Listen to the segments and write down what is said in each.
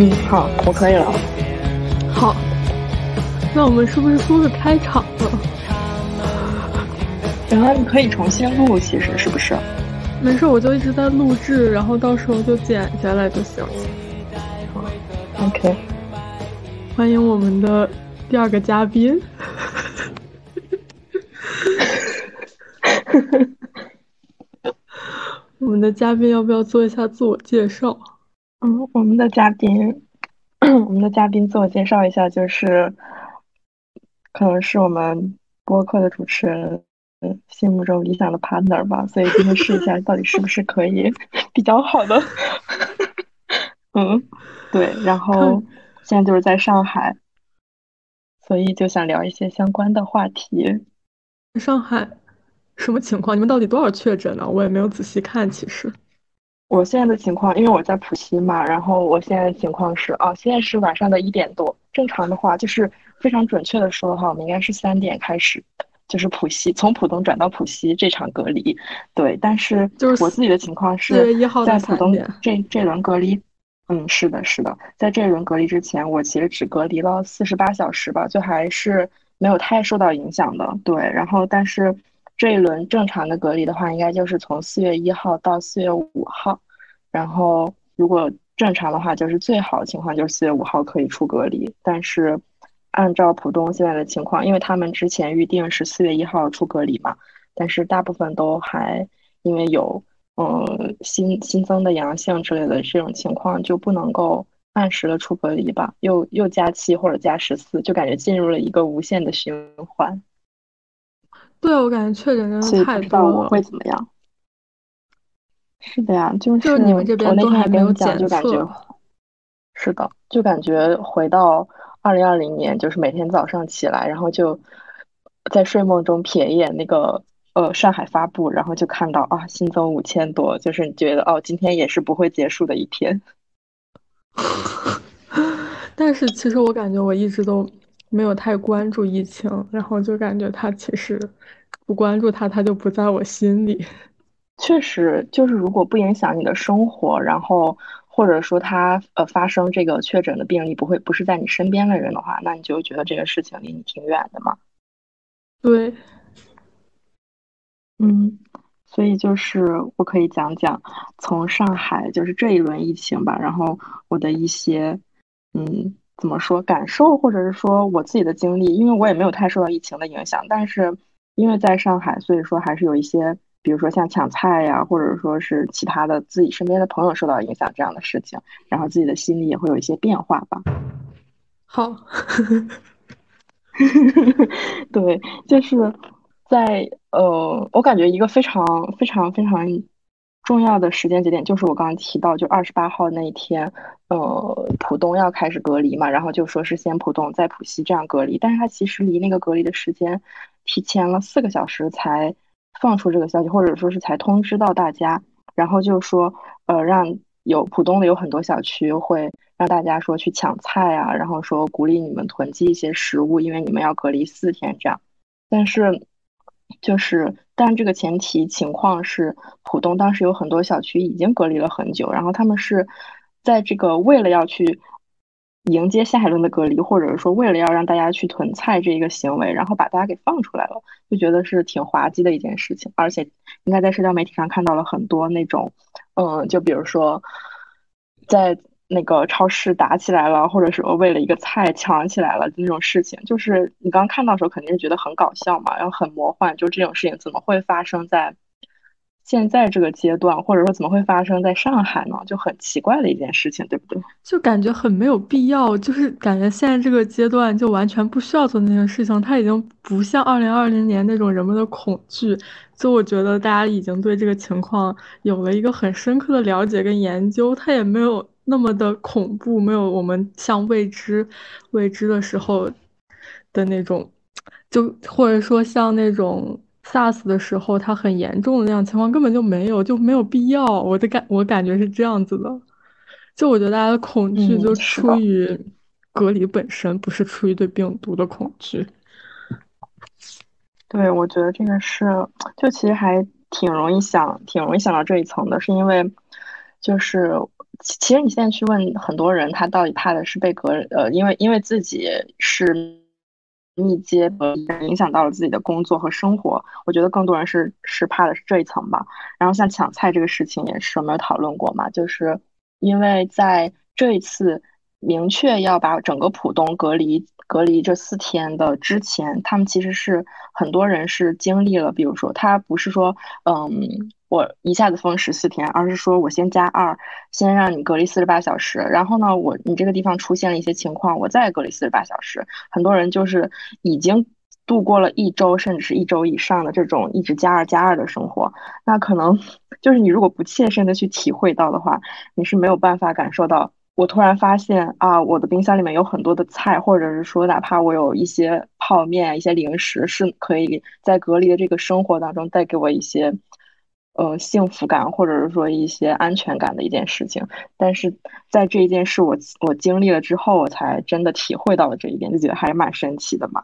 嗯，好，我可以了。好，那我们是不是说个开场了？然后你可以重新录，其实是不是？没事，我就一直在录制，然后到时候就剪下来就行。好，OK。欢迎我们的第二个嘉宾。我们的嘉宾要不要做一下自我介绍？嗯，我们的嘉宾，我们的嘉宾自我介绍一下，就是可能是我们播客的主持人心目中理想的 partner 吧，所以今天试一下到底是不是可以比较好的。嗯，对，然后现在就是在上海，所以就想聊一些相关的话题。上海。什么情况？你们到底多少确诊呢？我也没有仔细看。其实，我现在的情况，因为我在浦西嘛，然后我现在的情况是，哦，现在是晚上的一点多。正常的话，就是非常准确的说的话，我们应该是三点开始，就是浦西从浦东转到浦西这场隔离。对，但是就是我自己的情况是，在浦东这这轮隔离，嗯，是的，是的，在这轮隔离之前，我其实只隔离了四十八小时吧，就还是没有太受到影响的。对，然后但是。这一轮正常的隔离的话，应该就是从四月一号到四月五号，然后如果正常的话，就是最好的情况就是四月五号可以出隔离。但是按照浦东现在的情况，因为他们之前预定是四月一号出隔离嘛，但是大部分都还因为有嗯新新增的阳性之类的这种情况，就不能够按时的出隔离吧，又又加七或者加十四，就感觉进入了一个无限的循环。对，我感觉确诊真的太多了。会怎么样？是的呀，就是你们这边都还没有检测。是的，就感觉回到二零二零年，就是每天早上起来，然后就在睡梦中瞥一眼那个呃上海发布，然后就看到啊新增五千多，就是你觉得哦今天也是不会结束的一天。但是其实我感觉我一直都。没有太关注疫情，然后就感觉他其实不关注他，他就不在我心里。确实，就是如果不影响你的生活，然后或者说他呃发生这个确诊的病例不会不是在你身边的人的话，那你就觉得这个事情离你挺远的嘛。对，嗯，所以就是我可以讲讲从上海就是这一轮疫情吧，然后我的一些嗯。怎么说感受，或者是说我自己的经历，因为我也没有太受到疫情的影响，但是因为在上海，所以说还是有一些，比如说像抢菜呀，或者说是其他的自己身边的朋友受到影响这样的事情，然后自己的心里也会有一些变化吧。好，对，就是在呃，我感觉一个非常非常非常。重要的时间节点就是我刚刚提到，就二十八号那一天，呃，浦东要开始隔离嘛，然后就说是先浦东再浦西这样隔离，但是它其实离那个隔离的时间提前了四个小时才放出这个消息，或者说是才通知到大家，然后就说，呃，让有浦东的有很多小区会让大家说去抢菜啊，然后说鼓励你们囤积一些食物，因为你们要隔离四天这样，但是。就是，但这个前提情况是，浦东当时有很多小区已经隔离了很久，然后他们是在这个为了要去迎接下一轮的隔离，或者是说为了要让大家去囤菜这一个行为，然后把大家给放出来了，就觉得是挺滑稽的一件事情，而且应该在社交媒体上看到了很多那种，嗯，就比如说在。那个超市打起来了，或者说为了一个菜抢起来了那种事情，就是你刚看到的时候肯定是觉得很搞笑嘛，然后很魔幻，就这种事情怎么会发生在现在这个阶段，或者说怎么会发生在上海呢？就很奇怪的一件事情，对不对？就感觉很没有必要，就是感觉现在这个阶段就完全不需要做那件事情，它已经不像二零二零年那种人们的恐惧，就我觉得大家已经对这个情况有了一个很深刻的了解跟研究，它也没有。那么的恐怖，没有我们像未知、未知的时候的那种，就或者说像那种 SARS 的时候，它很严重的那样情况根本就没有，就没有必要。我的感，我感觉是这样子的。就我觉得大家的恐惧就出于隔离本身，不是出于对病毒的恐惧。对，我觉得这个是，就其实还挺容易想，挺容易想到这一层的，是因为就是。其其实你现在去问很多人，他到底怕的是被隔呃，因为因为自己是密接影响到了自己的工作和生活。我觉得更多人是是怕的是这一层吧。然后像抢菜这个事情也是我们有讨论过嘛，就是因为在这一次明确要把整个浦东隔离隔离这四天的之前，他们其实是很多人是经历了，比如说他不是说嗯。我一下子封十四天，而是说我先加二，先让你隔离四十八小时，然后呢，我你这个地方出现了一些情况，我再隔离四十八小时。很多人就是已经度过了一周，甚至是一周以上的这种一直加二加二的生活，那可能 就是你如果不切身的去体会到的话，你是没有办法感受到。我突然发现啊，我的冰箱里面有很多的菜，或者是说，哪怕我有一些泡面、一些零食，是可以在隔离的这个生活当中带给我一些。呃，幸福感或者是说一些安全感的一件事情，但是在这一件事我我经历了之后，我才真的体会到了这一点，就觉得还是蛮神奇的嘛。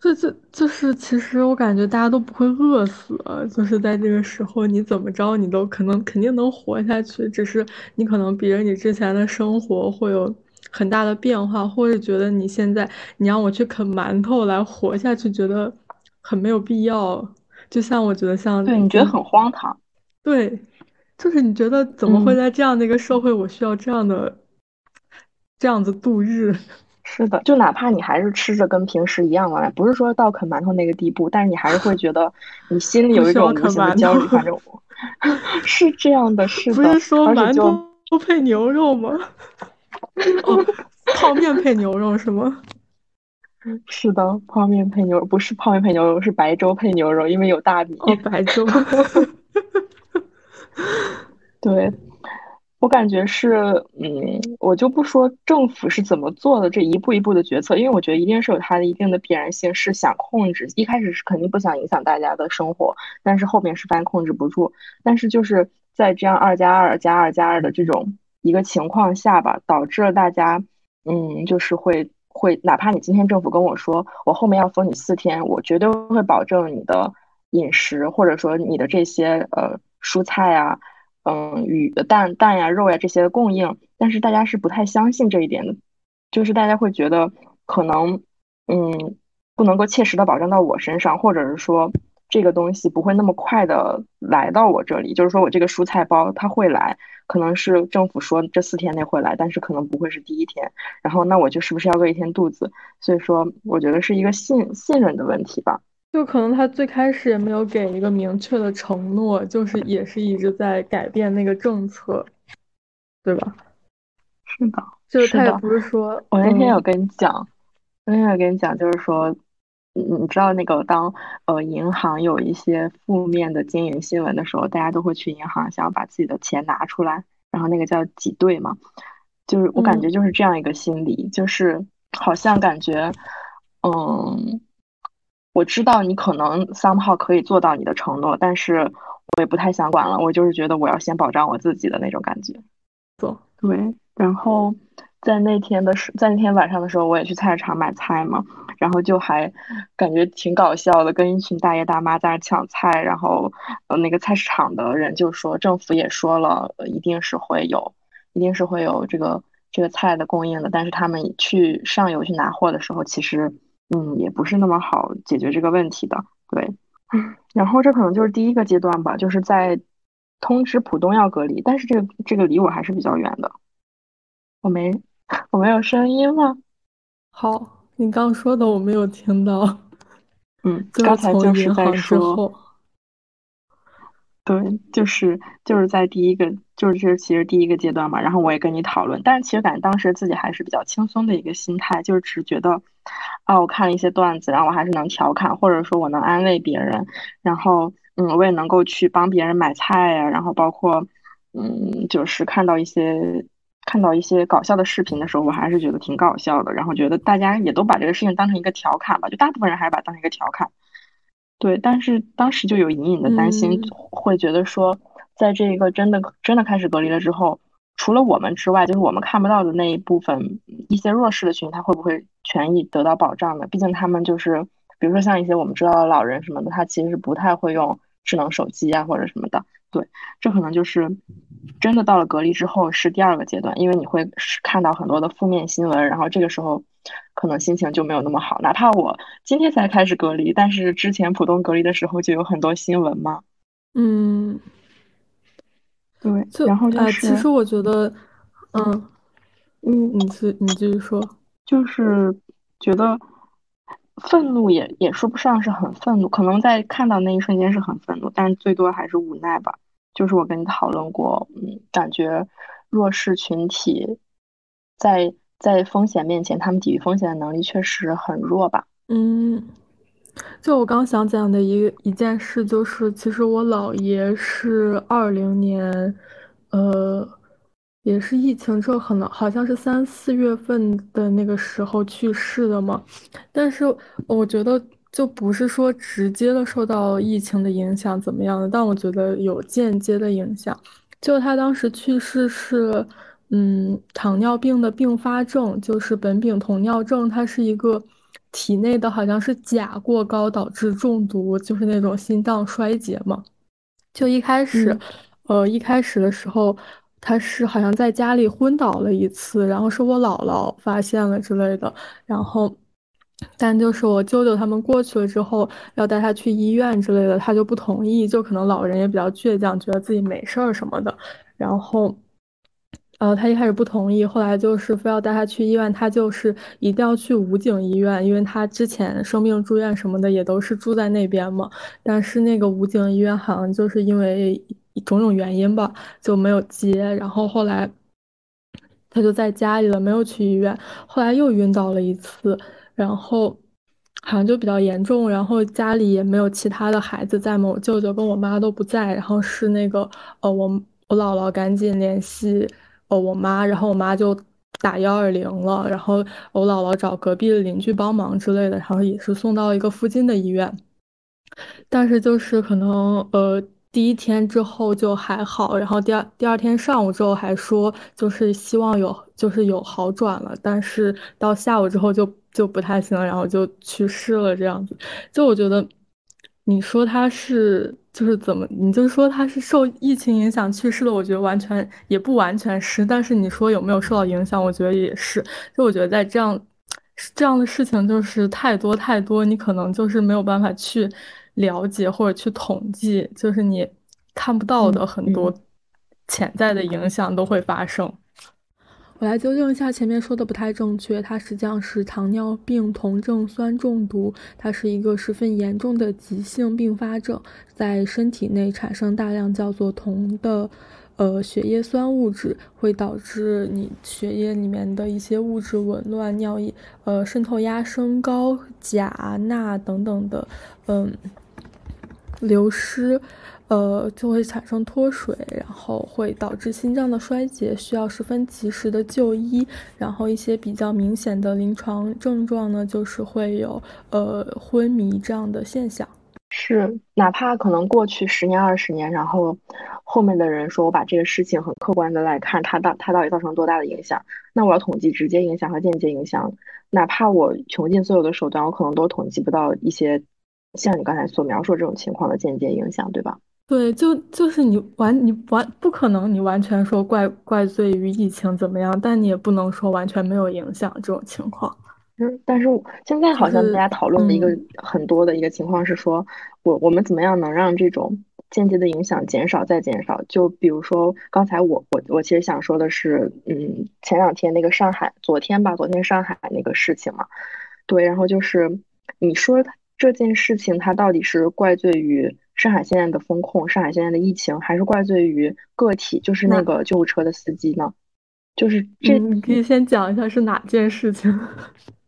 就就就是，其实我感觉大家都不会饿死，就是在这个时候，你怎么着你都可能肯定能活下去，只是你可能比着你之前的生活会有很大的变化，或者觉得你现在你让我去啃馒头来活下去，觉得很没有必要。就像我觉得像对你觉得很荒唐，对，就是你觉得怎么会在这样的一个社会，我需要这样的这样子度日？是的，就哪怕你还是吃着跟平时一样嘛，不是说到啃馒头那个地步，但是你还是会觉得 你心里有一种无形的焦虑。反正 是这样的，是的。不是说馒头配牛肉吗？哦，泡面配牛肉是吗？是的，泡面配牛肉不是泡面配牛肉，是白粥配牛肉，因为有大米。哦白粥。对，我感觉是，嗯，我就不说政府是怎么做的这一步一步的决策，因为我觉得一定是有它的一定的必然性，是想控制。一开始是肯定不想影响大家的生活，但是后面是发现控制不住。但是就是在这样二加二加二加二的这种一个情况下吧，导致了大家，嗯，就是会。会，哪怕你今天政府跟我说，我后面要封你四天，我绝对会保证你的饮食，或者说你的这些呃蔬菜啊，嗯，鱼蛋蛋呀、肉呀这些供应。但是大家是不太相信这一点的，就是大家会觉得可能嗯不能够切实的保证到我身上，或者是说。这个东西不会那么快的来到我这里，就是说我这个蔬菜包它会来，可能是政府说这四天内会来，但是可能不会是第一天。然后那我就是不是要饿一天肚子？所以说我觉得是一个信信任的问题吧。就可能他最开始也没有给一个明确的承诺，就是也是一直在改变那个政策，对吧？是的，就是他也不是说，我那天有跟你讲，我那天有跟你讲，就是说。你你知道那个当呃银行有一些负面的经营新闻的时候，大家都会去银行想要把自己的钱拿出来，然后那个叫挤兑嘛，就是我感觉就是这样一个心理，就是好像感觉，嗯，我知道你可能 somehow 可以做到你的承诺，但是我也不太想管了，我就是觉得我要先保障我自己的那种感觉。做对，然后。在那天的时，在那天晚上的时候，我也去菜市场买菜嘛，然后就还感觉挺搞笑的，跟一群大爷大妈在那抢菜，然后呃那个菜市场的人就说政府也说了，一定是会有，一定是会有这个这个菜的供应的，但是他们去上游去拿货的时候，其实嗯也不是那么好解决这个问题的，对，然后这可能就是第一个阶段吧，就是在通知浦东要隔离，但是这个这个离我还是比较远的，我没。我没有声音吗？好，你刚说的我没有听到。嗯，刚才就是在说，对，就是就是在第一个，就是这其实第一个阶段嘛。然后我也跟你讨论，但是其实感觉当时自己还是比较轻松的一个心态，就是只觉得啊，我看了一些段子，然后我还是能调侃，或者说我能安慰别人，然后嗯，我也能够去帮别人买菜呀，然后包括嗯，就是看到一些。看到一些搞笑的视频的时候，我还是觉得挺搞笑的。然后觉得大家也都把这个事情当成一个调侃吧，就大部分人还是把当成一个调侃。对，但是当时就有隐隐的担心，会觉得说，在这个真的真的开始隔离了之后，除了我们之外，就是我们看不到的那一部分一些弱势的群体，他会不会权益得到保障呢？毕竟他们就是，比如说像一些我们知道的老人什么的，他其实是不太会用智能手机啊或者什么的。对，这可能就是。真的到了隔离之后是第二个阶段，因为你会看到很多的负面新闻，然后这个时候可能心情就没有那么好。哪怕我今天才开始隔离，但是之前普通隔离的时候就有很多新闻嘛。嗯，对，然后就是其实我觉得，嗯嗯，你是你继续说，就是觉得愤怒也也说不上是很愤怒，可能在看到那一瞬间是很愤怒，但是最多还是无奈吧。就是我跟你讨论过，嗯，感觉弱势群体在在风险面前，他们抵御风险的能力确实很弱吧。嗯，就我刚想讲的一一件事，就是其实我姥爷是二零年，呃，也是疫情之后，可能好像是三四月份的那个时候去世的嘛。但是我觉得。就不是说直接的受到疫情的影响怎么样的，但我觉得有间接的影响。就他当时去世是，嗯，糖尿病的并发症，就是苯丙酮尿症，它是一个体内的好像是钾过高导致中毒，就是那种心脏衰竭嘛。就一开始，呃，一开始的时候，他是好像在家里昏倒了一次，然后是我姥姥发现了之类的，然后。但就是我舅舅他们过去了之后，要带他去医院之类的，他就不同意。就可能老人也比较倔强，觉得自己没事儿什么的。然后，呃，他一开始不同意，后来就是非要带他去医院。他就是一定要去武警医院，因为他之前生病住院什么的也都是住在那边嘛。但是那个武警医院好像就是因为种种原因吧，就没有接。然后后来他就在家里了，没有去医院。后来又晕倒了一次。然后好像就比较严重，然后家里也没有其他的孩子在嘛，我舅舅跟我妈都不在，然后是那个呃，我我姥姥赶紧联系哦我妈，然后我妈就打幺二零了，然后我姥姥找隔壁的邻居帮忙之类的，然后也是送到一个附近的医院，但是就是可能呃。第一天之后就还好，然后第二第二天上午之后还说就是希望有就是有好转了，但是到下午之后就就不太行了，然后就去世了这样子。就我觉得，你说他是就是怎么，你就说他是受疫情影响去世的，我觉得完全也不完全是。但是你说有没有受到影响，我觉得也是。就我觉得在这样这样的事情就是太多太多，你可能就是没有办法去。了解或者去统计，就是你看不到的很多潜在的影响都会发生。我来纠正一下前面说的不太正确，它实际上是糖尿病酮症酸中毒，它是一个十分严重的急性并发症，在身体内产生大量叫做酮的呃血液酸物质，会导致你血液里面的一些物质紊乱，尿液呃渗透压升高，钾、钠等等的嗯。流失，呃，就会产生脱水，然后会导致心脏的衰竭，需要十分及时的就医。然后一些比较明显的临床症状呢，就是会有呃昏迷这样的现象。是，哪怕可能过去十年、二十年，然后后面的人说我把这个事情很客观的来看，它到它到底造成多大的影响，那我要统计直接影响和间接影响，哪怕我穷尽所有的手段，我可能都统计不到一些。像你刚才所描述这种情况的间接影响，对吧？对，就就是你完，你完不可能，你完全说怪怪罪于疫情怎么样，但你也不能说完全没有影响这种情况。嗯，但是现在好像大家讨论的一个很多的一个情况是说，我我们怎么样能让这种间接的影响减少再减少？就比如说刚才我我我其实想说的是，嗯，前两天那个上海，昨天吧，昨天上海那个事情嘛，对，然后就是你说。这件事情它到底是怪罪于上海现在的风控、上海现在的疫情，还是怪罪于个体，就是那个救护车的司机呢？就是这，你可以先讲一下是哪件事情。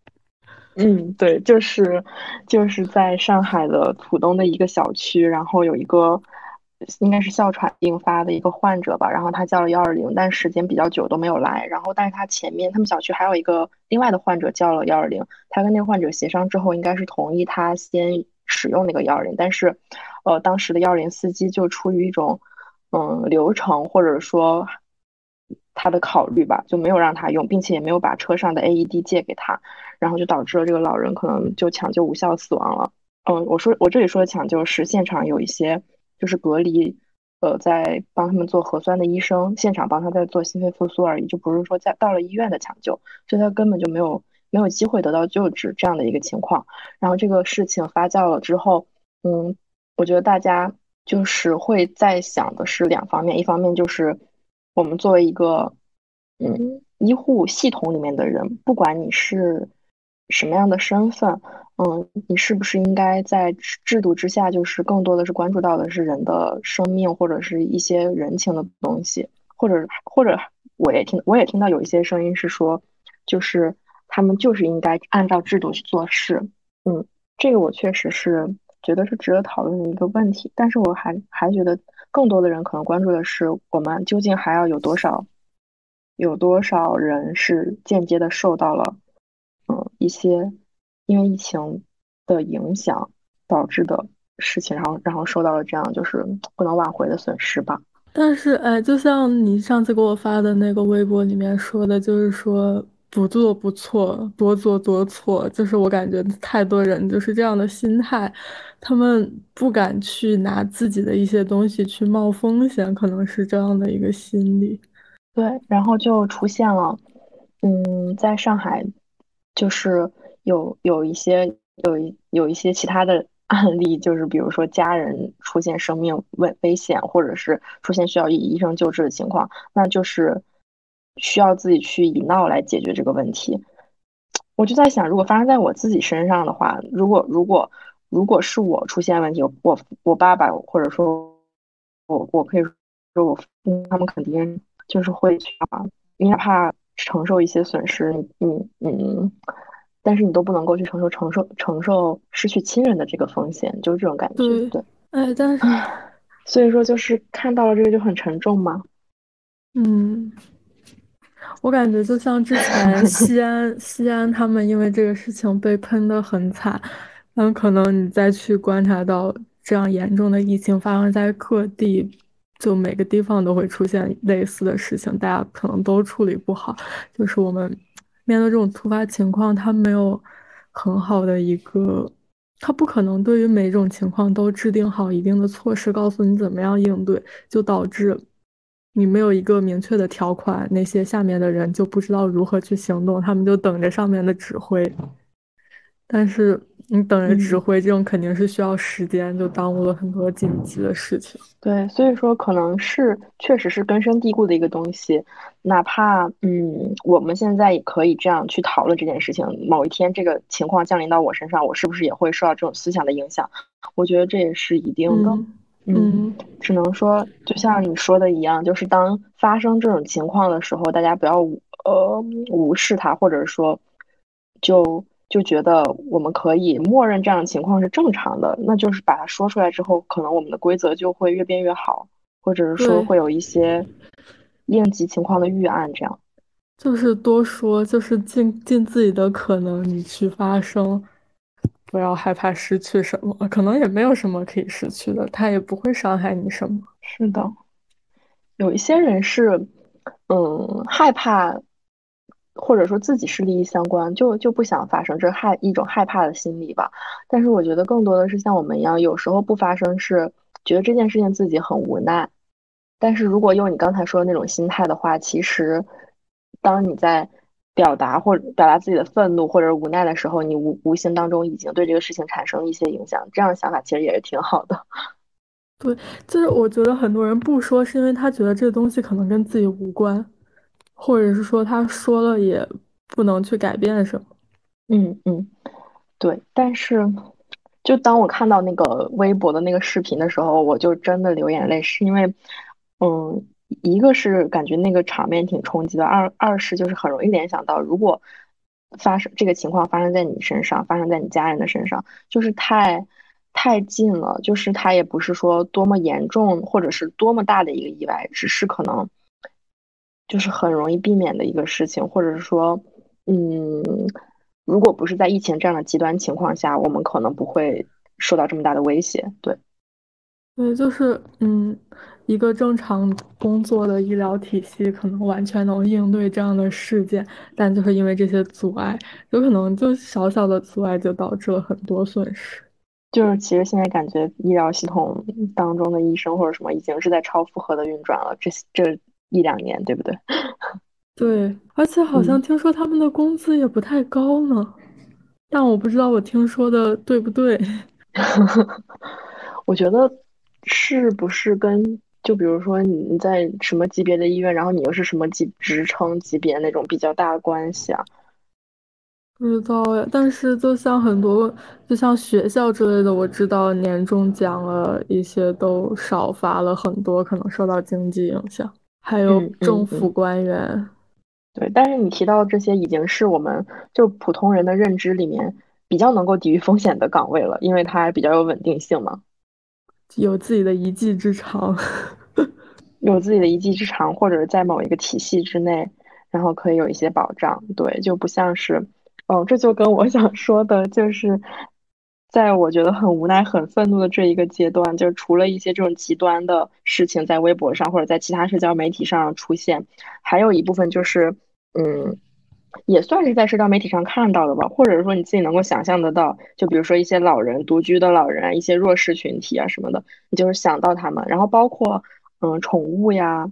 嗯，对，就是就是在上海的浦东的一个小区，然后有一个。应该是哮喘病发的一个患者吧，然后他叫了幺二零，但时间比较久都没有来。然后，但是他前面他们小区还有一个另外的患者叫了幺二零，他跟那个患者协商之后，应该是同意他先使用那个幺二零，但是，呃，当时的幺二零司机就出于一种嗯流程或者说他的考虑吧，就没有让他用，并且也没有把车上的 AED 借给他，然后就导致了这个老人可能就抢救无效死亡了。嗯，我说我这里说的抢救是现场有一些。就是隔离，呃在帮他们做核酸的医生，现场帮他在做心肺复苏而已，就不是说在到了医院的抢救，所以他根本就没有没有机会得到救治这样的一个情况。然后这个事情发酵了之后，嗯，我觉得大家就是会在想的是两方面，一方面就是我们作为一个嗯医护系统里面的人，不管你是什么样的身份。嗯，你是不是应该在制度之下，就是更多的是关注到的是人的生命或者是一些人情的东西，或者或者我也听我也听到有一些声音是说，就是他们就是应该按照制度去做事。嗯，这个我确实是觉得是值得讨论的一个问题，但是我还还觉得更多的人可能关注的是我们究竟还要有多少有多少人是间接的受到了嗯一些。因为疫情的影响导致的事情，然后然后受到了这样就是不能挽回的损失吧。但是，哎，就像你上次给我发的那个微博里面说的，就是说不做不错，多做多错。就是我感觉太多人就是这样的心态，他们不敢去拿自己的一些东西去冒风险，可能是这样的一个心理。对，然后就出现了，嗯，在上海，就是。有有一些有一有一些其他的 案例，就是比如说家人出现生命危危险，或者是出现需要医医生救治的情况，那就是需要自己去以闹来解决这个问题。我就在想，如果发生在我自己身上的话，如果如果如果是我出现问题，我我爸爸或者说我我可以说我父母他们肯定就是会去啊，因为怕承受一些损失，嗯嗯。但是你都不能够去承受承受承受失去亲人的这个风险，就是这种感觉。对，哎，但是，所以说就是看到了这个就很沉重嘛。嗯，我感觉就像之前 西安西安他们因为这个事情被喷的很惨，那可能你再去观察到这样严重的疫情发生在各地，就每个地方都会出现类似的事情，大家可能都处理不好，就是我们。面对这种突发情况，他没有很好的一个，他不可能对于每种情况都制定好一定的措施，告诉你怎么样应对，就导致你没有一个明确的条款，那些下面的人就不知道如何去行动，他们就等着上面的指挥。但是你等着指挥，这种肯定是需要时间，就耽误了很多紧急的事情。对，所以说可能是确实是根深蒂固的一个东西，哪怕嗯，我们现在也可以这样去讨论这件事情。某一天这个情况降临到我身上，我是不是也会受到这种思想的影响？我觉得这也是一定的。嗯，只能说就像你说的一样，就是当发生这种情况的时候，大家不要呃无视它，或者说就。就觉得我们可以默认这样的情况是正常的，那就是把它说出来之后，可能我们的规则就会越变越好，或者是说会有一些应急情况的预案，这样。就是多说，就是尽尽自己的可能，你去发声，不要害怕失去什么，可能也没有什么可以失去的，他也不会伤害你什么。是的，有一些人是，嗯，害怕。或者说自己是利益相关，就就不想发生，这害一种害怕的心理吧。但是我觉得更多的是像我们一样，有时候不发生是觉得这件事情自己很无奈。但是如果用你刚才说的那种心态的话，其实当你在表达或者表达自己的愤怒或者无奈的时候，你无无形当中已经对这个事情产生了一些影响。这样的想法其实也是挺好的。对，就是我觉得很多人不说，是因为他觉得这个东西可能跟自己无关。或者是说他说了也不能去改变什么，嗯嗯，对。但是，就当我看到那个微博的那个视频的时候，我就真的流眼泪，是因为，嗯，一个是感觉那个场面挺冲击的，二二是就是很容易联想到，如果发生这个情况发生在你身上，发生在你家人的身上，就是太太近了，就是它也不是说多么严重或者是多么大的一个意外，只是可能。就是很容易避免的一个事情，或者是说，嗯，如果不是在疫情这样的极端情况下，我们可能不会受到这么大的威胁。对，对，就是嗯，一个正常工作的医疗体系可能完全能应对这样的事件，但就是因为这些阻碍，有可能就小小的阻碍就导致了很多损失。就是其实现在感觉医疗系统当中的医生或者什么已经是在超负荷的运转了，这这一两年，对不对？对，而且好像听说他们的工资也不太高呢，但我不知道我听说的对不对。我觉得是不是跟就比如说你你在什么级别的医院，然后你又是什么级职称级别那种比较大的关系啊？不知道呀，但是就像很多，就像学校之类的，我知道年终奖了一些都少发了很多，可能受到经济影响。还有政府官员，对，但是你提到这些已经是我们就普通人的认知里面比较能够抵御风险的岗位了，因为它比较有稳定性嘛，有自己的一技之长，有自己的一技之长，或者是在某一个体系之内，然后可以有一些保障，对，就不像是。哦，这就跟我 想说的，就是在我觉得很无奈、很愤怒的这一个阶段，就是除了一些这种极端的事情在微博上或者在其他社交媒体上出现，还有一部分就是，嗯，也算是在社交媒体上看到的吧，或者说你自己能够想象得到，就比如说一些老人、独居的老人、一些弱势群体啊什么的，你就是想到他们，然后包括嗯宠物呀，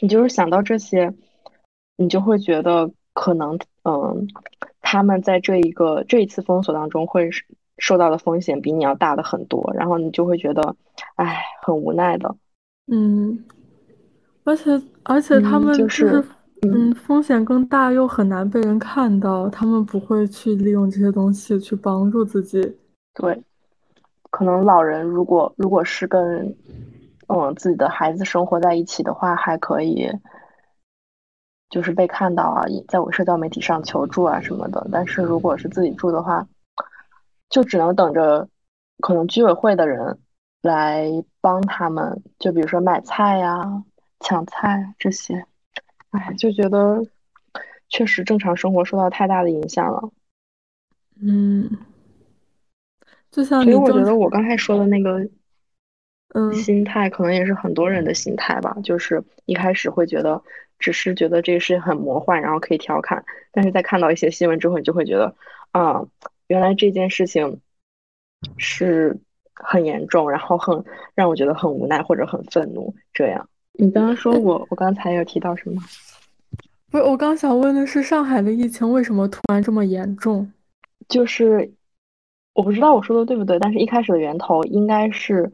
你就是想到这些，你就会觉得可能嗯。他们在这一个这一次封锁当中会受到的风险比你要大的很多，然后你就会觉得，哎，很无奈的。嗯，而且而且他们就是嗯，风险更大又很难被人看到，他们不会去利用这些东西去帮助自己。对，可能老人如果如果是跟嗯自己的孩子生活在一起的话，还可以。就是被看到啊，在我社交媒体上求助啊什么的。但是如果是自己住的话，就只能等着可能居委会的人来帮他们，就比如说买菜呀、抢菜这些。哎，就觉得确实正常生活受到太大的影响了。嗯，就像所以我觉得我刚才说的那个。嗯，心态可能也是很多人的心态吧，就是一开始会觉得只是觉得这个事情很魔幻，然后可以调侃，但是在看到一些新闻之后，你就会觉得啊，原来这件事情是很严重，然后很让我觉得很无奈或者很愤怒。这样，你刚刚说我，我刚才有提到什么？不是，我刚想问的是上海的疫情为什么突然这么严重？就是我不知道我说的对不对，但是一开始的源头应该是。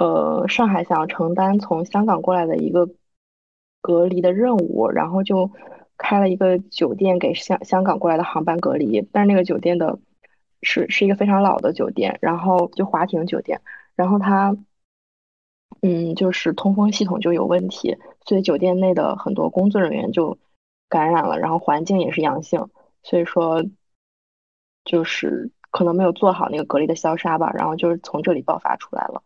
呃，上海想要承担从香港过来的一个隔离的任务，然后就开了一个酒店给香香港过来的航班隔离。但是那个酒店的是是一个非常老的酒店，然后就华庭酒店，然后它嗯就是通风系统就有问题，所以酒店内的很多工作人员就感染了，然后环境也是阳性，所以说就是可能没有做好那个隔离的消杀吧，然后就是从这里爆发出来了。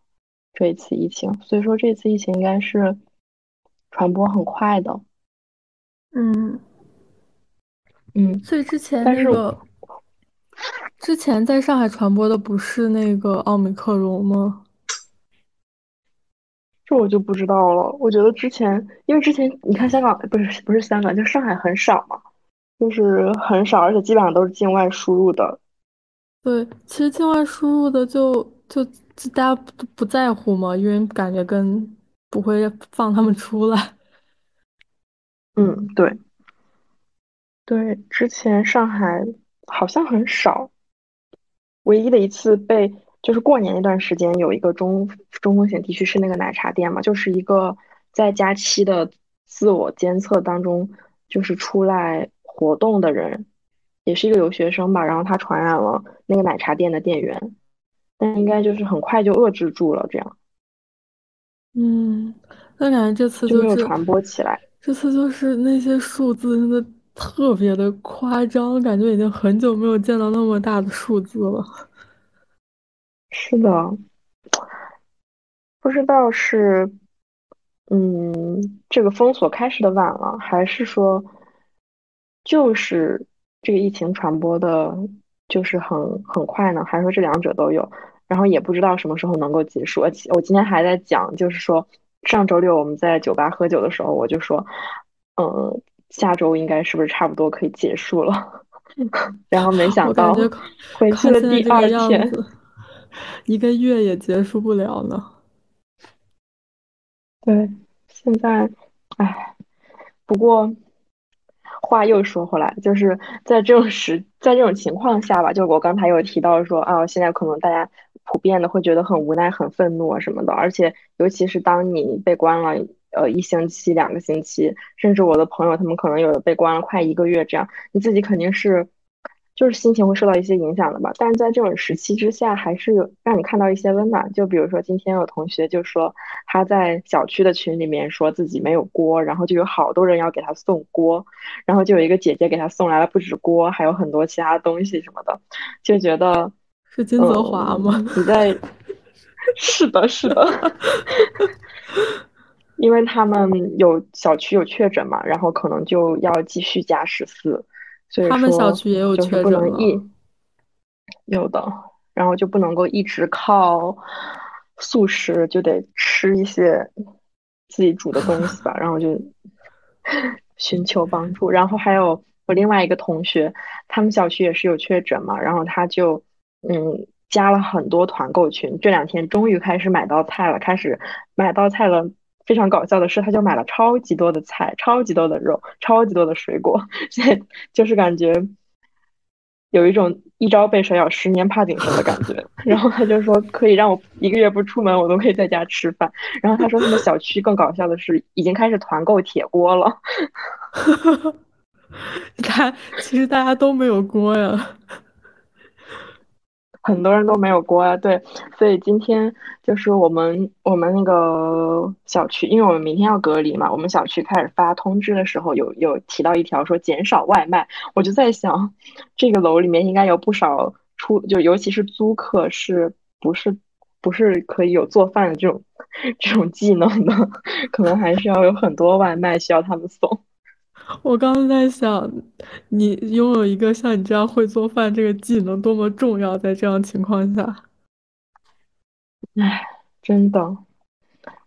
这一次疫情，所以说这次疫情应该是传播很快的。嗯嗯，所以之前那个之前在上海传播的不是那个奥密克戎吗？这我就不知道了。我觉得之前，因为之前你看香港不是不是香港，就上海很少嘛，就是很少，而且基本上都是境外输入的。对，其实境外输入的就就。这大家不不在乎吗？因为感觉跟不会放他们出来。嗯，对，对，之前上海好像很少，唯一的一次被就是过年那段时间有一个中中风险地区是那个奶茶店嘛，就是一个在假期的自我监测当中就是出来活动的人，也是一个留学生吧，然后他传染了那个奶茶店的店员。但应该就是很快就遏制住了，这样。嗯，那感觉这次就没有传播起来。这次就是那些数字真的特别的夸张，感觉已经很久没有见到那么大的数字了。是的，不知道是，嗯，这个封锁开始的晚了，还是说，就是这个疫情传播的。就是很很快呢，还是说这两者都有？然后也不知道什么时候能够结束。我今天还在讲，就是说上周六我们在酒吧喝酒的时候，我就说，嗯，下周应该是不是差不多可以结束了？然后没想到回去的第二天，一个月也结束不了呢。对，现在，唉，不过话又说回来，就是在这种时，在这种情况下吧，就我刚才有提到说啊，现在可能大家普遍的会觉得很无奈、很愤怒啊什么的，而且尤其是当你被关了呃一星期、两个星期，甚至我的朋友他们可能有的被关了快一个月这样，你自己肯定是。就是心情会受到一些影响的吧，但是在这种时期之下，还是有让你看到一些温暖。就比如说今天有同学就说他在小区的群里面说自己没有锅，然后就有好多人要给他送锅，然后就有一个姐姐给他送来了不止锅，还有很多其他东西什么的，就觉得是金泽华吗？你在？是的，是的，因为他们有小区有确诊嘛，然后可能就要继续加十四。他们小区也有确诊吗？有的，然后就不能够一直靠素食，就得吃一些自己煮的东西吧。然后就 寻求帮助。然后还有我另外一个同学，他们小区也是有确诊嘛，然后他就嗯加了很多团购群。这两天终于开始买到菜了，开始买到菜了。非常搞笑的是，他就买了超级多的菜，超级多的肉，超级多的水果。现在就是感觉有一种一朝被蛇咬，十年怕井绳的感觉。然后他就说，可以让我一个月不出门，我都可以在家吃饭。然后他说，他们小区更搞笑的是，已经开始团购铁锅了。你看，其实大家都没有锅呀。很多人都没有锅啊，对，所以今天就是我们我们那个小区，因为我们明天要隔离嘛，我们小区开始发通知的时候，有有提到一条说减少外卖，我就在想，这个楼里面应该有不少出，就尤其是租客，是不是不是可以有做饭的这种这种技能的，可能还是要有很多外卖需要他们送。我刚刚在想，你拥有一个像你这样会做饭这个技能多么重要，在这样情况下，唉，真的，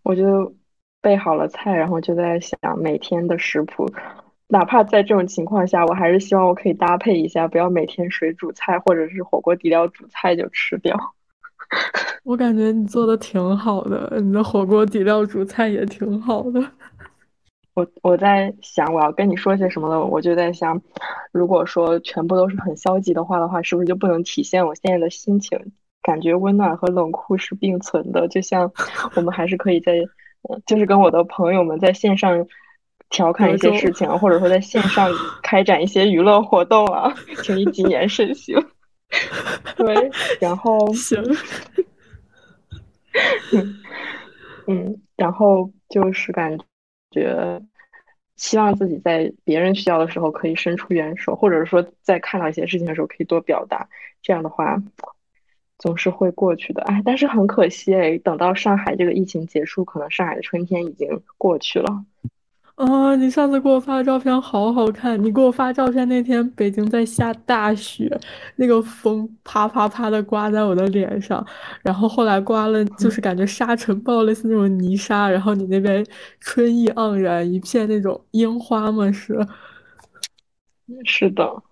我就备好了菜，然后就在想每天的食谱，哪怕在这种情况下，我还是希望我可以搭配一下，不要每天水煮菜或者是火锅底料煮菜就吃掉。我感觉你做的挺好的，你的火锅底料煮菜也挺好的。我我在想我要跟你说些什么了，我就在想，如果说全部都是很消极的话的话，是不是就不能体现我现在的心情？感觉温暖和冷酷是并存的，就像 我们还是可以在，就是跟我的朋友们在线上调侃一些事情，或者说在线上 开展一些娱乐活动啊，请你谨言慎行。对，然后行，嗯，然后就是感。觉希望自己在别人需要的时候可以伸出援手，或者说在看到一些事情的时候可以多表达。这样的话，总是会过去的。哎，但是很可惜哎，等到上海这个疫情结束，可能上海的春天已经过去了。啊！你上次给我发的照片好好看。你给我发照片那天，北京在下大雪，那个风啪啪啪的刮在我的脸上。然后后来刮了，就是感觉沙尘暴类似那种泥沙。然后你那边春意盎然，一片那种樱花嘛是。是的，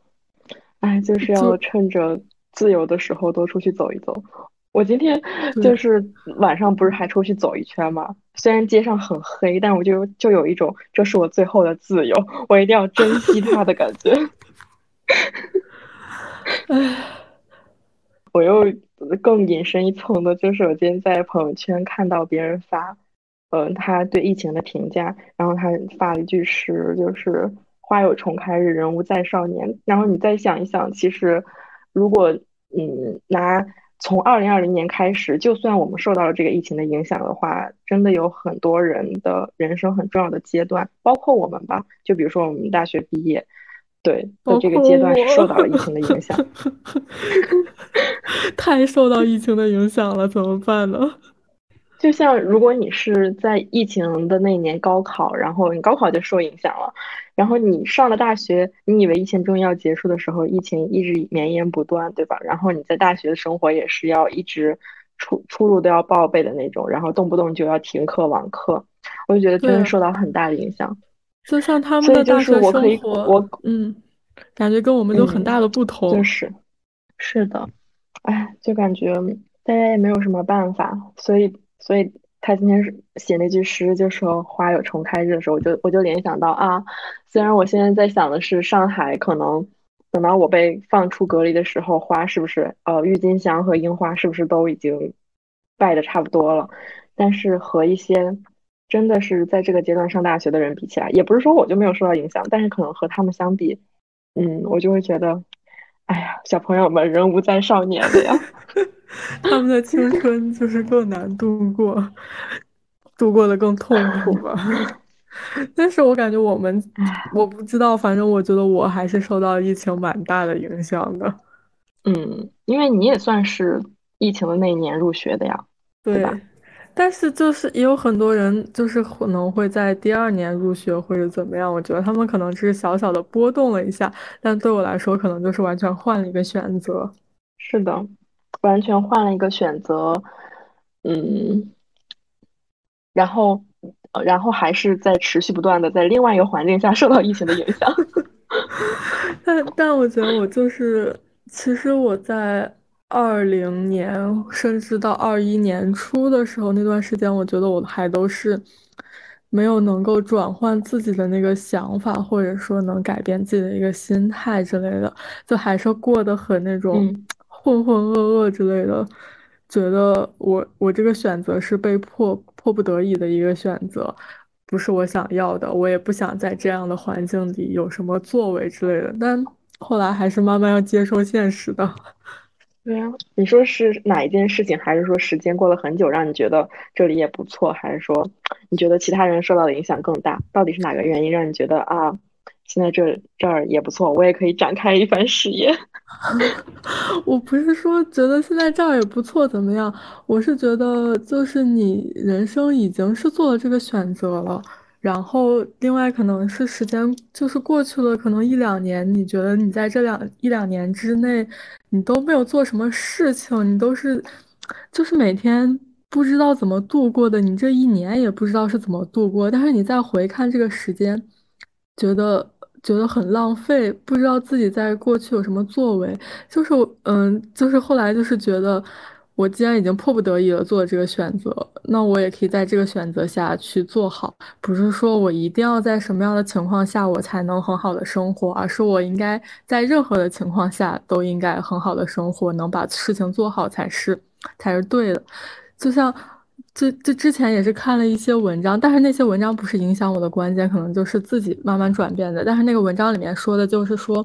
哎，就是要趁着自由的时候多出去走一走。我今天就是晚上不是还出去走一圈吗？虽然街上很黑，但我就就有一种这是我最后的自由，我一定要珍惜它的感觉。唉，我又更隐身一层的，就是我今天在朋友圈看到别人发，嗯，他对疫情的评价，然后他发了一句诗，就是“花有重开日，人无再少年”。然后你再想一想，其实如果嗯拿。从二零二零年开始，就算我们受到了这个疫情的影响的话，真的有很多人的人生很重要的阶段，包括我们吧。就比如说我们大学毕业，对的这个阶段是受到了疫情的影响，太受到疫情的影响了，怎么办呢？就像如果你是在疫情的那年高考，然后你高考就受影响了，然后你上了大学，你以为疫情终于要结束的时候，疫情一直绵延不断，对吧？然后你在大学的生活也是要一直出出入都要报备的那种，然后动不动就要停课网课，我就觉得真的受到很大的影响。就像他们的大学生活，我嗯，感觉跟我们有很大的不同。就是，是的，哎，就感觉。大家也没有什么办法，所以，所以他今天是写那句诗，就说花有重开日的时候，我就我就联想到啊，虽然我现在在想的是上海，可能等到我被放出隔离的时候，花是不是呃郁金香和樱花是不是都已经败的差不多了，但是和一些真的是在这个阶段上大学的人比起来，也不是说我就没有受到影响，但是可能和他们相比，嗯，我就会觉得，哎呀，小朋友们人无再少年了呀。他们的青春就是更难度过，度过的更痛苦吧。但是我感觉我们，我不知道，反正我觉得我还是受到疫情蛮大的影响的。嗯，因为你也算是疫情的那一年入学的呀，对吧？但是就是也有很多人就是可能会在第二年入学或者怎么样，我觉得他们可能只是小小的波动了一下，但对我来说可能就是完全换了一个选择。是的。完全换了一个选择，嗯，然后，然后还是在持续不断的在另外一个环境下受到疫情的影响。但但我觉得我就是，其实我在二零年甚至到二一年初的时候那段时间，我觉得我还都是没有能够转换自己的那个想法，或者说能改变自己的一个心态之类的，就还是过得很那种。浑浑噩噩之类的，觉得我我这个选择是被迫迫不得已的一个选择，不是我想要的，我也不想在这样的环境里有什么作为之类的。但后来还是慢慢要接受现实的。对呀，你说是哪一件事情，还是说时间过了很久，让你觉得这里也不错，还是说你觉得其他人受到的影响更大？到底是哪个原因让你觉得啊，现在这这儿也不错，我也可以展开一番事业？我不是说觉得现在这儿也不错怎么样，我是觉得就是你人生已经是做了这个选择了，然后另外可能是时间就是过去了，可能一两年，你觉得你在这两一两年之内，你都没有做什么事情，你都是就是每天不知道怎么度过的，你这一年也不知道是怎么度过，但是你再回看这个时间，觉得。觉得很浪费，不知道自己在过去有什么作为，就是嗯，就是后来就是觉得，我既然已经迫不得已了做这个选择，那我也可以在这个选择下去做好，不是说我一定要在什么样的情况下我才能很好的生活，而是我应该在任何的情况下都应该很好的生活，能把事情做好才是才是对的，就像。这这之前也是看了一些文章，但是那些文章不是影响我的关键，可能就是自己慢慢转变的。但是那个文章里面说的就是说，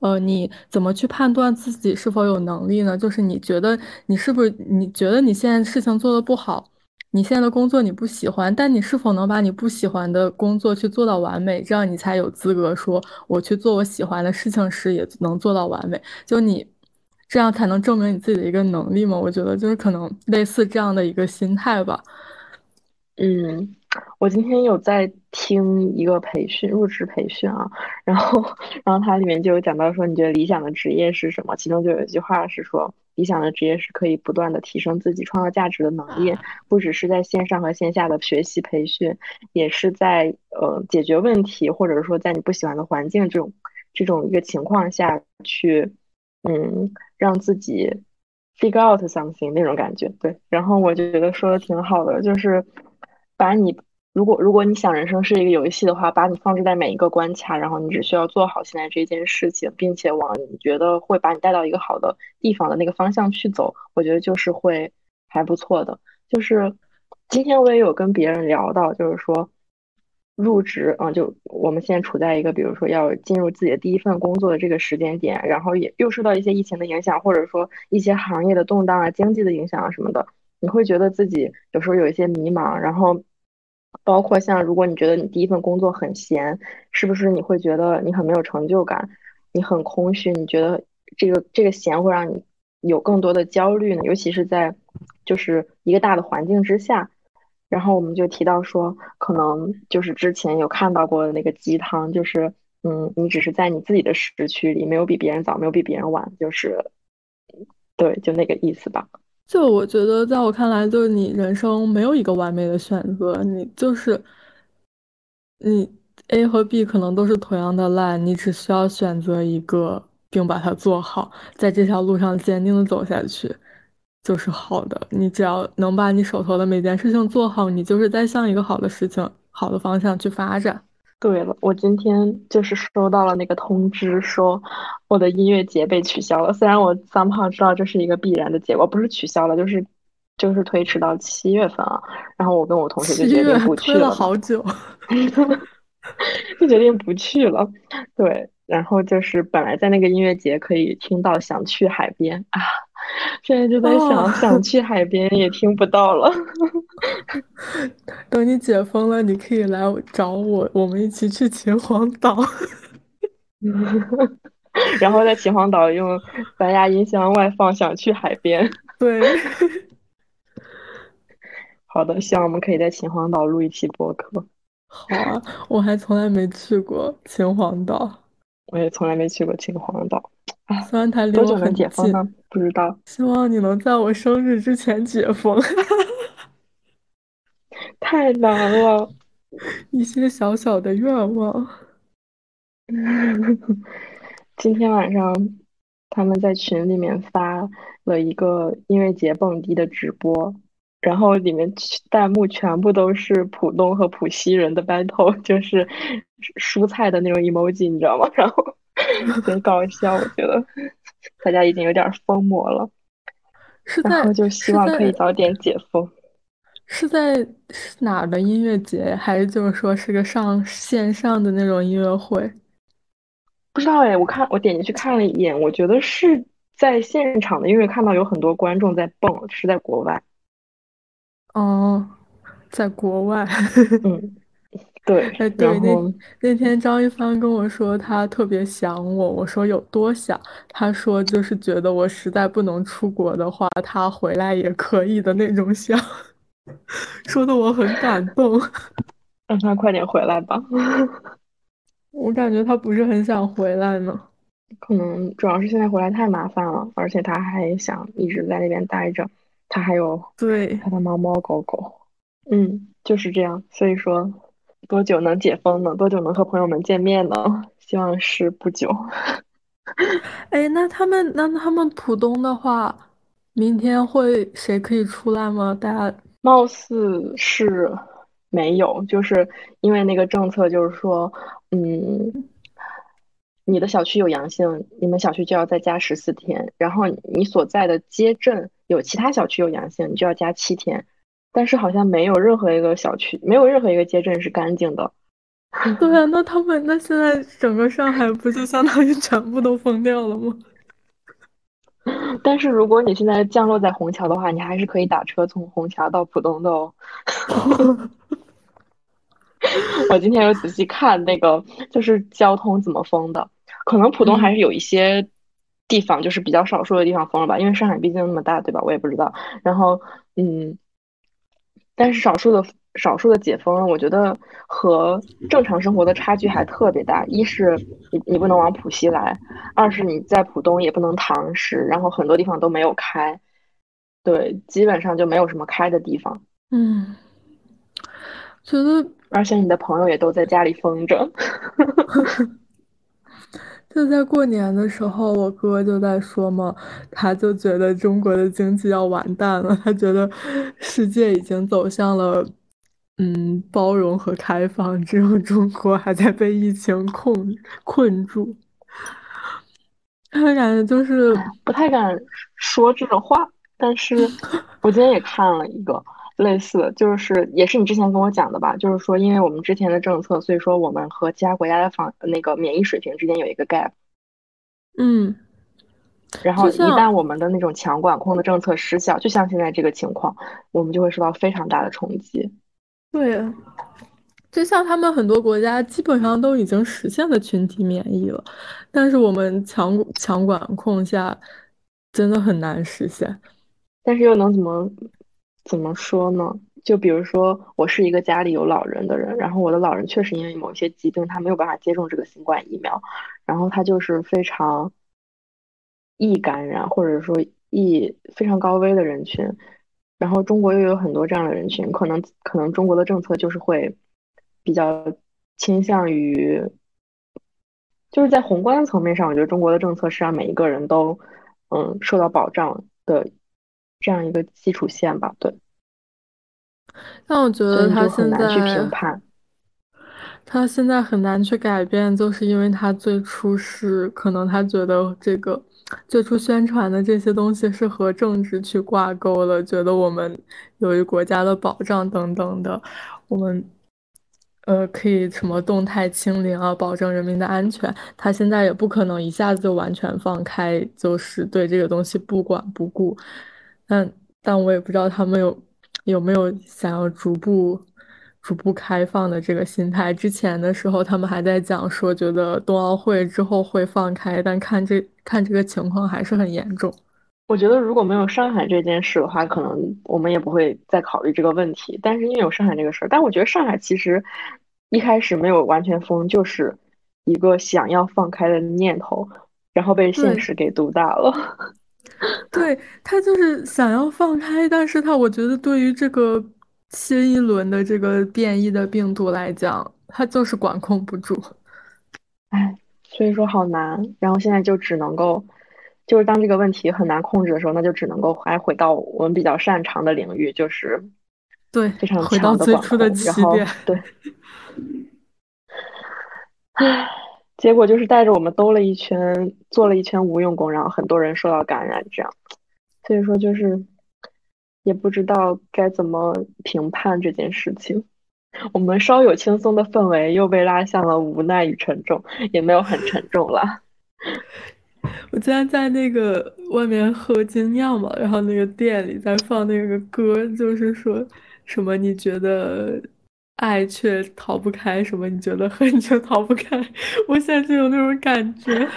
呃，你怎么去判断自己是否有能力呢？就是你觉得你是不是你觉得你现在事情做的不好，你现在的工作你不喜欢，但你是否能把你不喜欢的工作去做到完美，这样你才有资格说我去做我喜欢的事情时也能做到完美。就你。这样才能证明你自己的一个能力吗？我觉得就是可能类似这样的一个心态吧。嗯，我今天有在听一个培训，入职培训啊，然后，然后它里面就有讲到说，你觉得理想的职业是什么？其中就有一句话是说，理想的职业是可以不断的提升自己创造价值的能力，不只是在线上和线下的学习培训，也是在呃解决问题，或者说在你不喜欢的环境这种这种一个情况下去，嗯。让自己 figure out something 那种感觉，对。然后我就觉得说的挺好的，就是把你如果如果你想人生是一个游戏的话，把你放置在每一个关卡，然后你只需要做好现在这件事情，并且往你觉得会把你带到一个好的地方的那个方向去走，我觉得就是会还不错的。就是今天我也有跟别人聊到，就是说。入职啊，就我们现在处在一个，比如说要进入自己的第一份工作的这个时间点，然后也又受到一些疫情的影响，或者说一些行业的动荡啊、经济的影响啊什么的，你会觉得自己有时候有一些迷茫。然后，包括像如果你觉得你第一份工作很闲，是不是你会觉得你很没有成就感，你很空虚？你觉得这个这个闲会让你有更多的焦虑呢？尤其是在就是一个大的环境之下。然后我们就提到说，可能就是之前有看到过的那个鸡汤，就是嗯，你只是在你自己的时区里，没有比别人早，没有比别人晚，就是对，就那个意思吧。就我觉得，在我看来，就是你人生没有一个完美的选择，你就是你 A 和 B 可能都是同样的烂，你只需要选择一个，并把它做好，在这条路上坚定的走下去。就是好的。你只要能把你手头的每件事情做好，你就是在向一个好的事情、好的方向去发展。对了，我今天就是收到了那个通知，说我的音乐节被取消了。虽然我三炮知道这是一个必然的结果，不是取消了，就是就是推迟到七月份啊。然后我跟我同学就决定不去了，好久，就决定不去了。对，然后就是本来在那个音乐节可以听到想去海边啊，现在就在想想去海边也听不到了。等你解封了，你可以来找我，我们一起去秦皇岛。然后在秦皇岛用蓝牙音箱外放，想去海边。对，好的，希望我们可以在秦皇岛录一期播客。好啊，我还从来没去过秦皇岛，我也从来没去过秦皇岛。虽然它离我很近，不知道。希望你能在我生日之前解封。太难了，一些小小的愿望。今天晚上他们在群里面发了一个音乐节蹦迪的直播，然后里面弹幕全部都是浦东和浦西人的 battle，就是蔬菜的那种 emoji，你知道吗？然后 很搞笑，我觉得大家已经有点疯魔了。然后就希望可以早点解封。是在哪的音乐节，还是就是说是个上线上的那种音乐会？不知道哎，我看我点进去看了一眼，我觉得是在现场的，因为看到有很多观众在蹦，是在国外。哦，在国外。嗯，对。哎，对，那那天张一帆跟我说他特别想我，我说有多想？他说就是觉得我实在不能出国的话，他回来也可以的那种想。说的我很感动，让他快点回来吧。我感觉他不是很想回来呢，可能主要是现在回来太麻烦了，而且他还想一直在那边待着。他还有对他的猫猫狗狗，嗯，就是这样。所以说，多久能解封呢？多久能和朋友们见面呢？希望是不久。哎，那他们那他们浦东的话，明天会谁可以出来吗？大家。貌似是没有，就是因为那个政策，就是说，嗯，你的小区有阳性，你们小区就要再加十四天，然后你所在的街镇有其他小区有阳性，你就要加七天。但是好像没有任何一个小区，没有任何一个街镇是干净的。对啊，那他们那现在整个上海不就相当于全部都封掉了吗？但是如果你现在降落在虹桥的话，你还是可以打车从虹桥到浦东的哦。我今天有仔细看那个，就是交通怎么封的。可能浦东还是有一些地方，就是比较少数的地方封了吧，因为上海毕竟那么大，对吧？我也不知道。然后，嗯，但是少数的。少数的解封，我觉得和正常生活的差距还特别大。一是你你不能往浦西来，二是你在浦东也不能堂食，然后很多地方都没有开，对，基本上就没有什么开的地方。嗯，觉得，而且你的朋友也都在家里封着。就在过年的时候，我哥就在说嘛，他就觉得中国的经济要完蛋了，他觉得世界已经走向了。嗯，包容和开放，只有中国还在被疫情困困住。他感觉就是不太敢说这种话，但是我今天也看了一个类似的，就是也是你之前跟我讲的吧，就是说因为我们之前的政策，所以说我们和其他国家的防那个免疫水平之间有一个 gap。嗯，然后一旦我们的那种强管控的政策失效，就像现在这个情况，我们就会受到非常大的冲击。对，就像他们很多国家基本上都已经实现了群体免疫了，但是我们强强管控下，真的很难实现。但是又能怎么怎么说呢？就比如说，我是一个家里有老人的人，然后我的老人确实因为某些疾病，他没有办法接种这个新冠疫苗，然后他就是非常易感染，或者说易非常高危的人群。然后中国又有很多这样的人群，可能可能中国的政策就是会比较倾向于，就是在宏观层面上，我觉得中国的政策是让每一个人都嗯受到保障的这样一个基础线吧。对，但我觉得他现在很难去评在。判。他现在很难去改变，就是因为他最初是可能他觉得这个最初宣传的这些东西是和政治去挂钩了，觉得我们由于国家的保障等等的，我们呃可以什么动态清零啊，保证人民的安全。他现在也不可能一下子就完全放开，就是对这个东西不管不顾。但但我也不知道他们有有没有想要逐步。逐步开放的这个心态，之前的时候他们还在讲说，觉得冬奥会之后会放开，但看这看这个情况还是很严重。我觉得如果没有上海这件事的话，可能我们也不会再考虑这个问题。但是因为有上海这个事儿，但我觉得上海其实一开始没有完全封，就是一个想要放开的念头，然后被现实给毒打了。对他就是想要放开，但是他我觉得对于这个。新一轮的这个变异的病毒来讲，他就是管控不住，哎，所以说好难。然后现在就只能够，就是当这个问题很难控制的时候，那就只能够还回到我们比较擅长的领域，就是对非常回到最初的起点。对，唉，结果就是带着我们兜了一圈，做了一圈无用功，然后很多人受到感染，这样。所以说就是。也不知道该怎么评判这件事情，我们稍有轻松的氛围又被拉向了无奈与沉重，也没有很沉重了。我今天在那个外面喝精酿嘛，然后那个店里在放那个歌，就是说什么你觉得爱却逃不开，什么你觉得恨却逃不开，我现在就有那种感觉，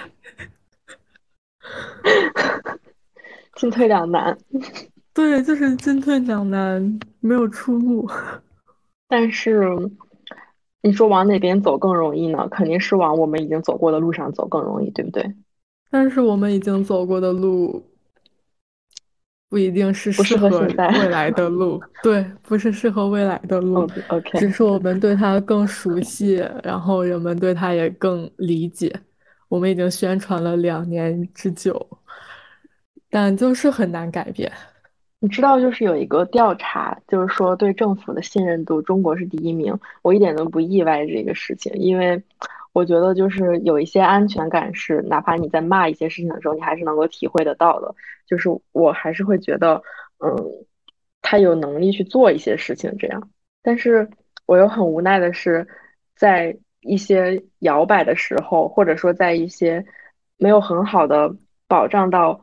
进退两难。对，就是进退两难，没有出路。但是，你说往哪边走更容易呢？肯定是往我们已经走过的路上走更容易，对不对？但是我们已经走过的路，不一定是适合未来的路。对，不是适合未来的路。OK，只是我们对它更熟悉，然后人们对它也更理解。我们已经宣传了两年之久，但就是很难改变。你知道，就是有一个调查，就是说对政府的信任度，中国是第一名。我一点都不意外这个事情，因为我觉得就是有一些安全感是，哪怕你在骂一些事情的时候，你还是能够体会得到的。就是我还是会觉得，嗯，他有能力去做一些事情这样。但是我又很无奈的是，在一些摇摆的时候，或者说在一些没有很好的保障到，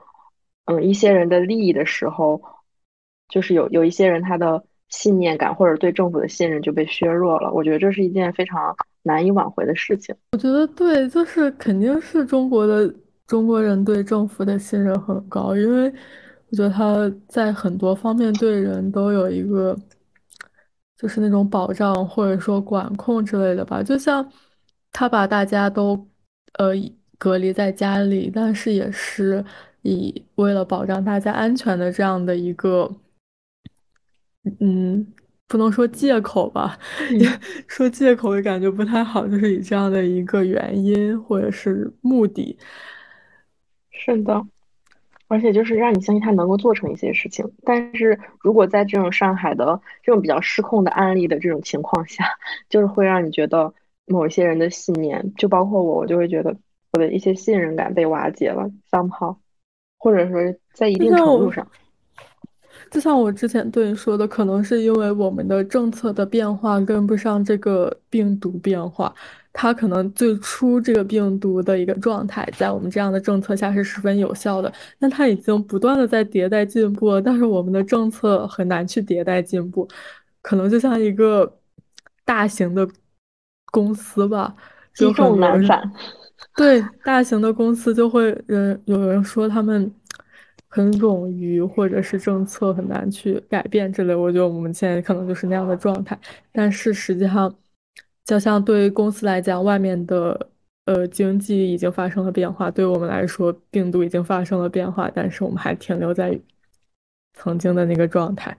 嗯，一些人的利益的时候。就是有有一些人他的信念感或者对政府的信任就被削弱了，我觉得这是一件非常难以挽回的事情。我觉得对，就是肯定是中国的中国人对政府的信任很高，因为我觉得他在很多方面对人都有一个就是那种保障或者说管控之类的吧。就像他把大家都呃隔离在家里，但是也是以为了保障大家安全的这样的一个。嗯，不能说借口吧，说借口也感觉不太好，就是以这样的一个原因或者是目的。是的，而且就是让你相信他能够做成一些事情。但是如果在这种上海的这种比较失控的案例的这种情况下，就是会让你觉得某一些人的信念，就包括我，我就会觉得我的一些信任感被瓦解了，somehow，或者说在一定程度上。就像我之前对你说的，可能是因为我们的政策的变化跟不上这个病毒变化。它可能最初这个病毒的一个状态，在我们这样的政策下是十分有效的。那它已经不断的在迭代进步了，但是我们的政策很难去迭代进步。可能就像一个大型的公司吧，积重难返。对，大型的公司就会人有人说他们。很冗余，或者是政策很难去改变之类，我觉得我们现在可能就是那样的状态。但是实际上，就像对于公司来讲，外面的呃经济已经发生了变化，对我们来说，病毒已经发生了变化，但是我们还停留在曾经的那个状态。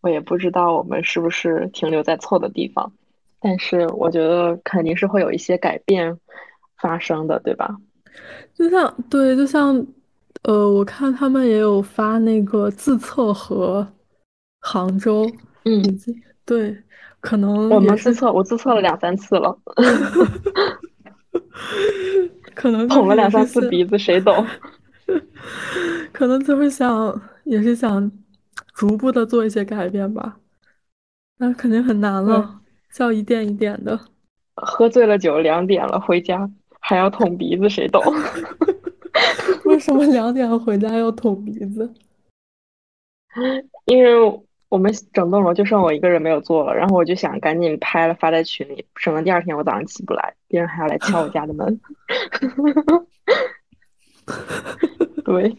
我也不知道我们是不是停留在错的地方，但是我觉得肯定是会有一些改变发生的，对吧？就像对，就像。呃，我看他们也有发那个自测和杭州，嗯，对，可能我们自测，我自测了两三次了，可能 捅了两三次鼻子，谁懂？可能就是想，也是想逐步的做一些改变吧。那肯定很难，了，是要一点一点的。喝醉了酒，两点了，回家还要捅鼻子，谁懂？为什么两点回家要捅鼻子？因为我们整栋楼就剩我一个人没有做了，然后我就想赶紧拍了发在群里，省得第二天我早上起不来，别人还要来敲我家的门。对，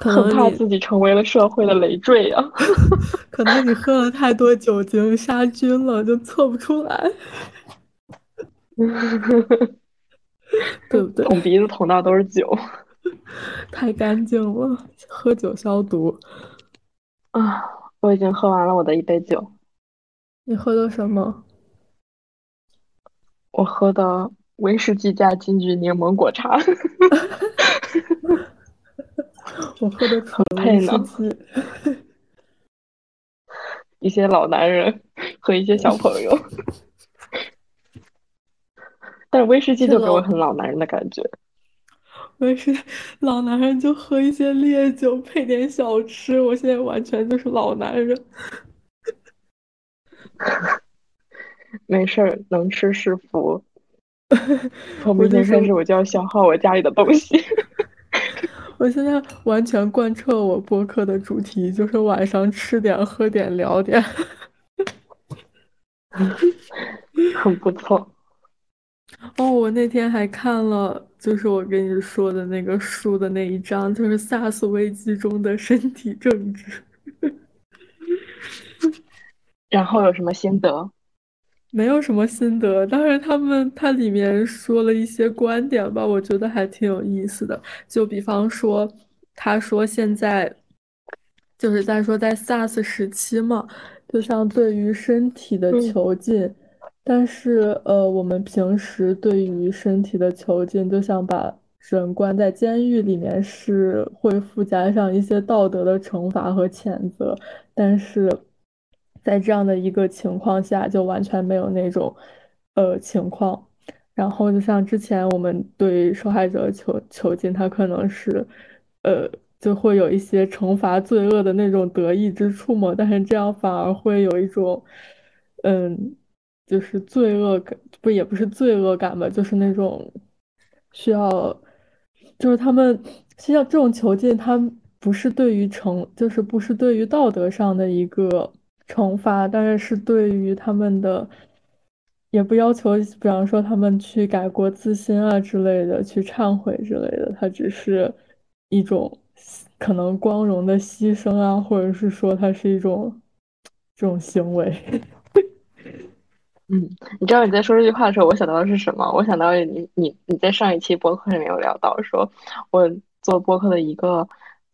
可很怕，自己成为了社会的累赘啊！可能你喝了太多酒精杀菌了，就测不出来，对不对？捅鼻子捅到都是酒太干净了，喝酒消毒。啊！我已经喝完了我的一杯酒，你喝的什么？我喝的威士忌加金桔柠檬果茶，我喝的纯威很配呢。士忌。一些老男人和一些小朋友，但是威士忌就给我很老男人的感觉。威士老男人就喝一些烈酒，配点小吃。我现在完全就是老男人。没事儿，能吃是福。从明天开始，我就要消耗我家里的东西。我现在完全贯彻我播客的主题，就是晚上吃点、喝点、聊点。很不错。哦，我那天还看了，就是我跟你说的那个书的那一章，就是 SARS 危机中的身体政治。然后有什么心得？没有什么心得，但是他们它里面说了一些观点吧，我觉得还挺有意思的。就比方说，他说现在就是在说在 SARS 时期嘛，就像对于身体的嗯囚禁，但是呃，我们平时对于身体的囚禁，就像把人关在监狱里面，是会附加上一些道德的惩罚和谴责。但是在这样的一个情况下，就完全没有那种呃情况。然后就像之前我们对受害者囚囚禁，他可能是呃就会有一些惩罚罪恶的那种得意之处嘛，但是这样反而会有一种嗯就是罪恶感，不也不是罪恶感吧，就是那种需要。就是他们像这种囚禁，他不是对于惩，就是不是对于道德上的一个惩罚，但是是对于他们的，也不要求，比方说他们去改过自新啊之类的，去忏悔之类的，它只是一种可能光荣的牺牲啊，或者是说它是一种这种行为。嗯，你知道你在说这句话的时候，我想到的是什么？我想到你你你在上一期播客里面有聊到，说我做播客的一个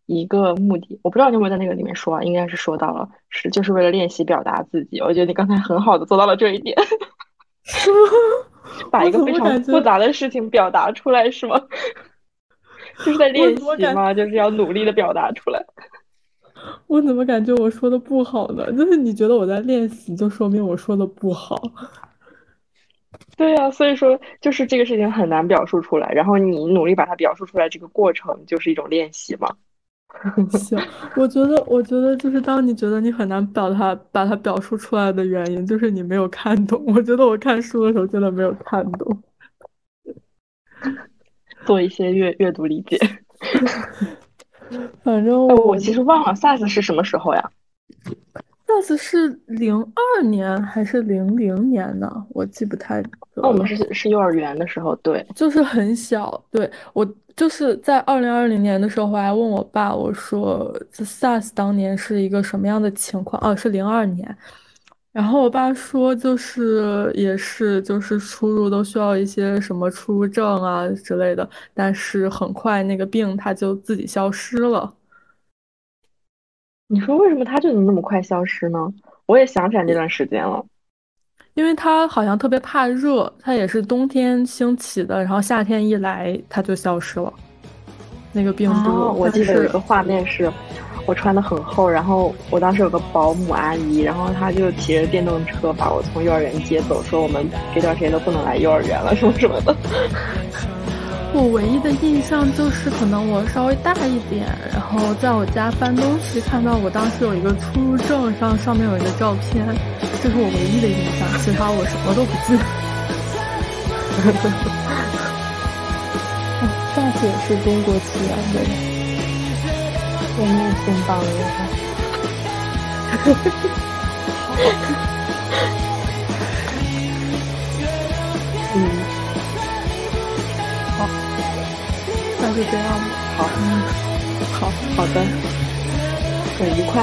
一个目的，我不知道你有没有在那个里面说啊，应该是说到了，是就是为了练习表达自己。我觉得你刚才很好的做到了这一点，把一个非常？复杂的事情表达出来，是吗？就是在练？习嘛，就是要努力的表达出来。我怎么感觉我说的不好呢？就是你觉得我在练习，就说明我说的不好。对呀，所以说就是这个事情很难表述出来，然后你努力把它表述出来，这个过程就是一种练习嘛。行，我觉得，我觉得就是当你觉得你很难表达把它表述出来的原因，就是你没有看懂。我觉得我看书的时候真的没有看懂。做一些阅阅读理解。反正哎，我我其实忘了 SARS 是什么时候呀？？SARS 是零二年还是零零年呢？我记不太那我们。是是幼儿园的时候，对，就是很小，对，我就是在二零二零年的时候，我还问我爸，我说这 SARS 当年是一个什么样的情况？哦，是零二年。然后我爸说，就是也是就是出入都需要一些什么出入证啊之类的，但是很快那个病它就自己消失了。你说为什么它就能那么快消失呢？我也想起来那段时间了。因为它好像特别怕热，它也是冬天兴起的，然后夏天一来它就消失了。那个病毒。我记得有一个画面是，我穿的很厚，然后我当时有个保姆阿姨，然后她就骑着电动车把我从幼儿园接走，说我们这段时间都不能来幼儿园了，什么什么的。我唯一的印象就是，可能我稍微大一点，然后在我家搬东西，看到我当时有一个出入证上上面有一个照片，这是我唯一的印象，其他我什么都不记得。大姐是中国起源的，我也挺棒的。嗯。好那就这样吧。好，好，好的，很愉快。